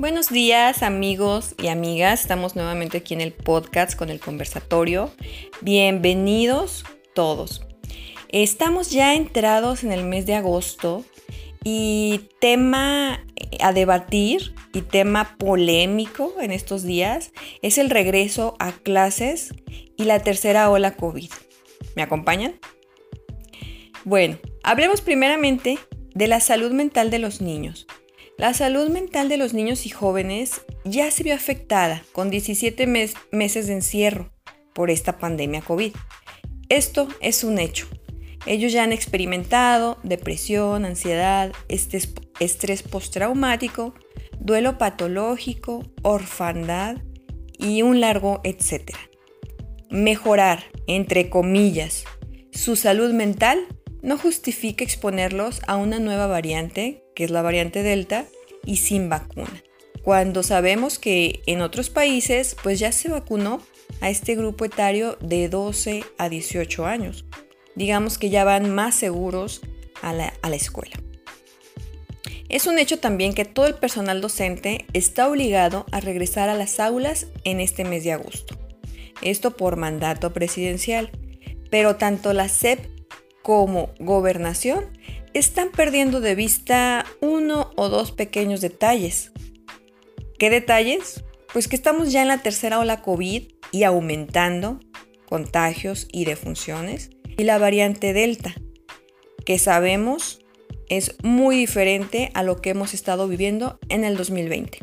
Buenos días amigos y amigas, estamos nuevamente aquí en el podcast con el conversatorio. Bienvenidos todos. Estamos ya entrados en el mes de agosto y tema a debatir y tema polémico en estos días es el regreso a clases y la tercera ola COVID. ¿Me acompañan? Bueno, hablemos primeramente de la salud mental de los niños. La salud mental de los niños y jóvenes ya se vio afectada con 17 meses de encierro por esta pandemia COVID. Esto es un hecho. Ellos ya han experimentado depresión, ansiedad, estrés postraumático, duelo patológico, orfandad y un largo etcétera. Mejorar, entre comillas, su salud mental no justifica exponerlos a una nueva variante, que es la variante Delta, y sin vacuna. Cuando sabemos que en otros países pues ya se vacunó a este grupo etario de 12 a 18 años. Digamos que ya van más seguros a la, a la escuela. Es un hecho también que todo el personal docente está obligado a regresar a las aulas en este mes de agosto. Esto por mandato presidencial. Pero tanto la SEP como gobernación están perdiendo de vista uno o dos pequeños detalles. ¿Qué detalles? Pues que estamos ya en la tercera ola COVID y aumentando contagios y defunciones. Y la variante Delta, que sabemos es muy diferente a lo que hemos estado viviendo en el 2020.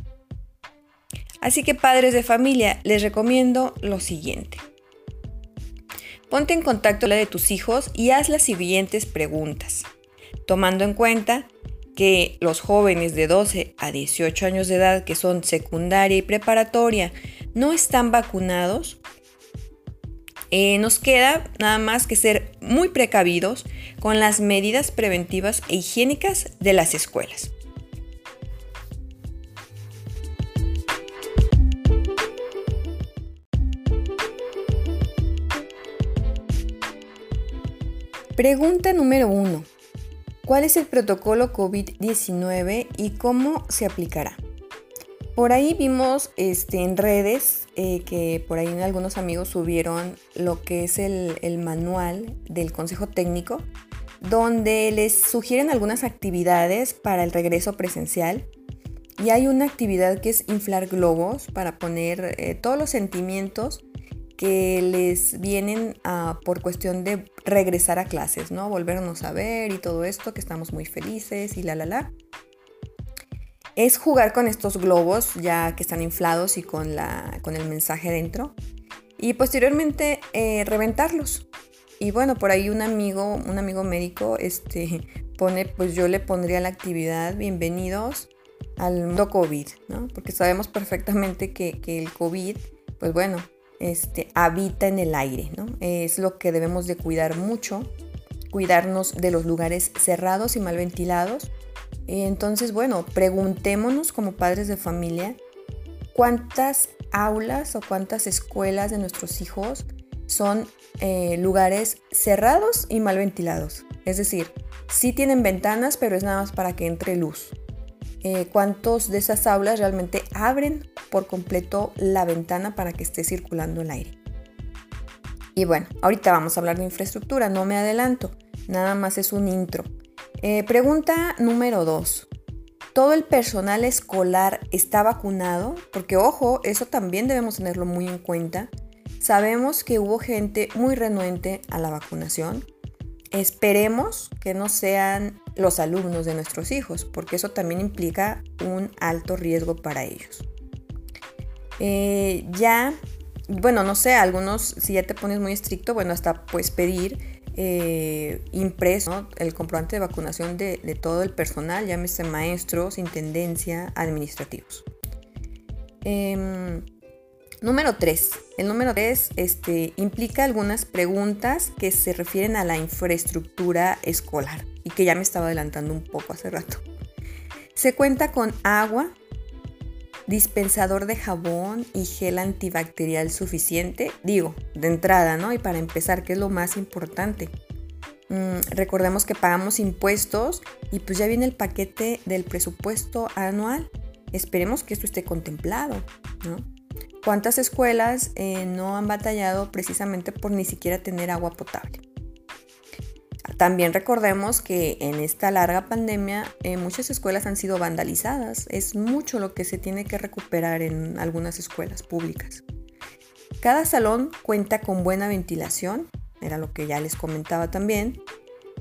Así que padres de familia, les recomiendo lo siguiente. Ponte en contacto con la de tus hijos y haz las siguientes preguntas, tomando en cuenta que los jóvenes de 12 a 18 años de edad que son secundaria y preparatoria no están vacunados, eh, nos queda nada más que ser muy precavidos con las medidas preventivas e higiénicas de las escuelas. Pregunta número 1. ¿Cuál es el protocolo COVID-19 y cómo se aplicará? Por ahí vimos este, en redes eh, que por ahí algunos amigos subieron lo que es el, manual del Consejo Técnico, donde les sugieren algunas actividades para el regreso presencial. Y hay una actividad que es inflar globos para poner eh, todos los sentimientos que les vienen por cuestión de regresar a clases, ¿no? Volvernos a ver y todo esto, que estamos muy felices y la, la, la. Es jugar con estos globos ya que están inflados y con, la, con el mensaje dentro. Y posteriormente eh, reventarlos. Y bueno, por ahí un amigo, un amigo médico, este, pone, pues yo le pondría la actividad, bienvenidos al mundo COVID, ¿no? Porque sabemos perfectamente que, que el COVID, pues bueno, este, habita en el aire. ¿no? Es lo que debemos de cuidar mucho, cuidarnos de los lugares cerrados y mal ventilados. Entonces, bueno, preguntémonos como padres de familia cuántas aulas o cuántas escuelas de nuestros hijos son eh, lugares cerrados y mal ventilados. Es decir, sí tienen ventanas, pero es nada más para que entre luz. Eh, cuántos de esas aulas realmente abren por completo la ventana para que esté circulando el aire. Y bueno, ahorita vamos a hablar de infraestructura, no me adelanto, nada más es un intro. Eh, pregunta número 2. ¿Todo el personal escolar está vacunado? Porque ojo, eso también debemos tenerlo muy en cuenta. Sabemos que hubo gente muy renuente a la vacunación. Esperemos que no sean los alumnos de nuestros hijos, porque eso también implica un alto riesgo para ellos. Eh, ya, bueno, no sé, algunos, si ya te pones muy estricto, bueno, hasta pues pedir eh, impreso el comprobante de vacunación de, todo el personal, llámese maestros, intendencia, administrativos. Em, número 3. El número 3 este, implica algunas preguntas que se refieren a la infraestructura escolar y que ya me estaba adelantando un poco hace rato. Se cuenta con agua, dispensador de jabón y gel antibacterial suficiente, digo, de entrada, ¿no? Y para empezar, ¿qué es lo más importante? Mm, recordemos que pagamos impuestos y pues ya viene el paquete del presupuesto anual Esperemos que esto esté contemplado, ¿no? ¿Cuántas escuelas eh, no han batallado precisamente por ni siquiera tener agua potable? También recordemos que en esta larga pandemia eh, muchas escuelas han sido vandalizadas. Es mucho lo que se tiene que recuperar en algunas escuelas públicas. Cada salón cuenta con buena ventilación, era lo que ya les comentaba también,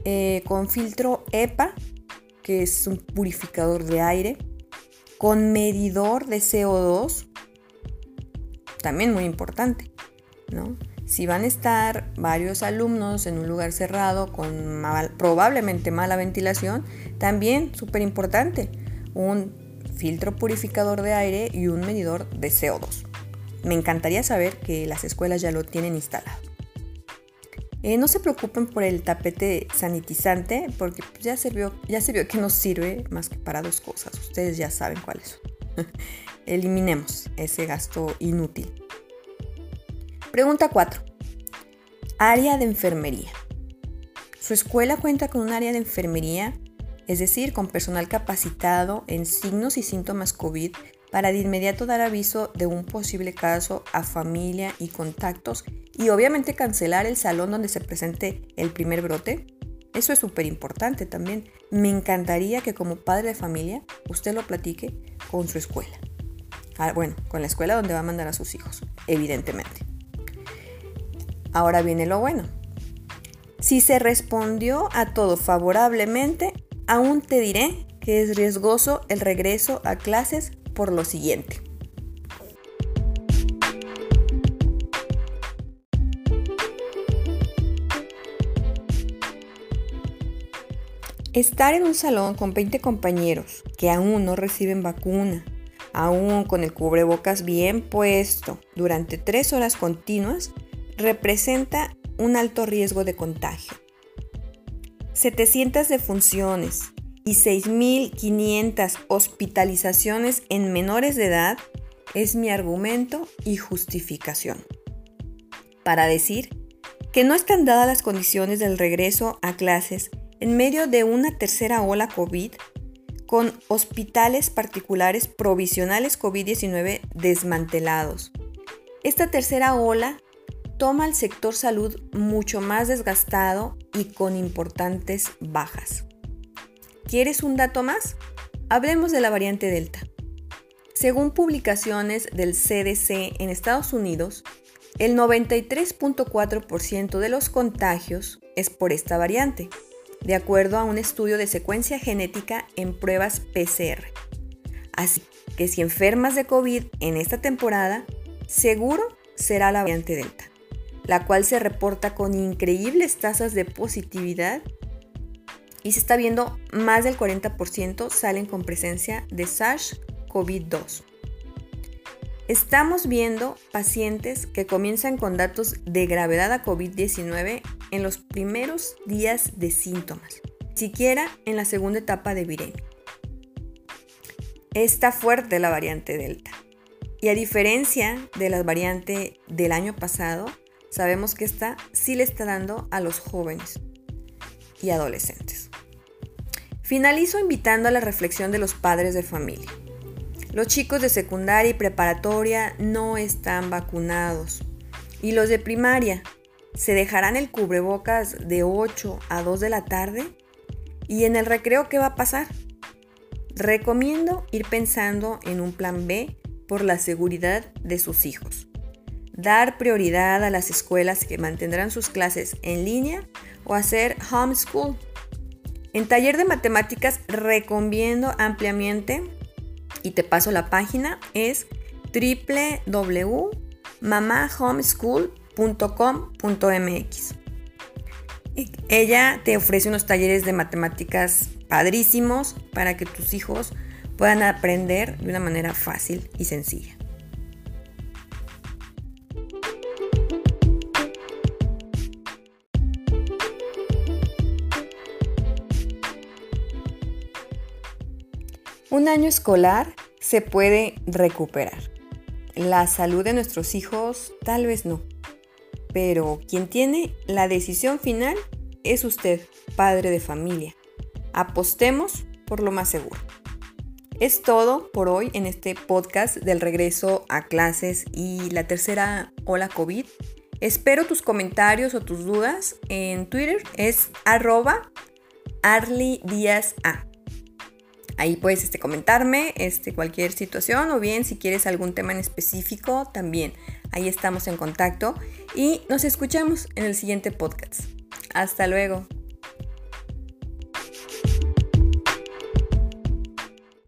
eh, con filtro EPA, que es un purificador de aire, con medidor de CO2, también muy importante, ¿no? Si van a estar varios alumnos en un lugar cerrado con probablemente mala ventilación, también súper importante, un filtro purificador de aire y un medidor de CO2. Me encantaría saber que las escuelas ya lo tienen instalado. Eh, no se preocupen por el tapete sanitizante porque ya se, vio, ya se vio que nos sirve más que para dos cosas. Ustedes ya saben cuáles son. Eliminemos ese gasto inútil. Pregunta 4. Área de enfermería. Su escuela cuenta con un área de enfermería, es decir, con personal capacitado en signos y síntomas COVID para de inmediato dar aviso de un posible caso a familia y contactos y obviamente cancelar el salón donde se presente el primer brote. Eso es súper importante también. Me encantaría que como padre de familia usted lo platique con su escuela. Ah, bueno, con la escuela donde va a mandar a sus hijos, evidentemente. Ahora viene lo bueno. Si se respondió a todo favorablemente, aún te diré que es riesgoso el regreso a clases por lo siguiente. Estar en un salón con 20 compañeros que aún no reciben vacuna, aún con el cubrebocas bien puesto durante tres horas continuas, representa un alto riesgo de contagio. 700 defunciones y 6.500 hospitalizaciones en menores de edad es mi argumento y justificación. Para decir que no están dadas las condiciones del regreso a clases en medio de una tercera ola COVID con hospitales particulares provisionales COVID-19 desmantelados. Esta tercera ola toma al sector salud mucho más desgastado y con importantes bajas. ¿Quieres un dato más? Hablemos de la variante Delta. Según publicaciones del CDC en Estados Unidos, el 93.4% de los contagios es por esta variante, de acuerdo a un estudio de secuencia genética en pruebas PCR. Así que si enfermas de COVID en esta temporada, seguro será la variante Delta la cual se reporta con increíbles tasas de positividad y se está viendo más del 40% salen con presencia de SARS-CoV-2. Estamos viendo pacientes que comienzan con datos de gravedad a COVID-19 en los primeros días de síntomas, siquiera en la segunda etapa de viremia. Está fuerte la variante Delta. Y a diferencia de la variante del año pasado, sabemos que esta sí le está dando a los jóvenes y adolescentes. Finalizo invitando a la reflexión de los padres de familia. Los chicos de secundaria y preparatoria no están vacunados. Y los de primaria, ¿se dejarán el cubrebocas de 8 a 2 de la tarde? ¿Y en el recreo qué va a pasar? Recomiendo ir pensando en un plan B por la seguridad de sus hijos dar prioridad a las escuelas que mantendrán sus clases en línea o hacer homeschool. En taller de matemáticas recomiendo ampliamente, y te paso la página, es Ella te ofrece unos talleres de matemáticas padrísimos para que tus hijos puedan aprender de una manera fácil y sencilla. Un año escolar se puede recuperar. La salud de nuestros hijos tal vez no. Pero quien tiene la decisión final es usted, padre de familia. Apostemos por lo más seguro. Es todo por hoy en este podcast del regreso a clases y la tercera ola COVID. Espero tus comentarios o tus dudas en Twitter. Es arroba Arly. Ahí puedes este, comentarme este, cualquier situación o bien si quieres algún tema en específico también. Ahí estamos en contacto y nos escuchamos en el siguiente podcast. Hasta luego.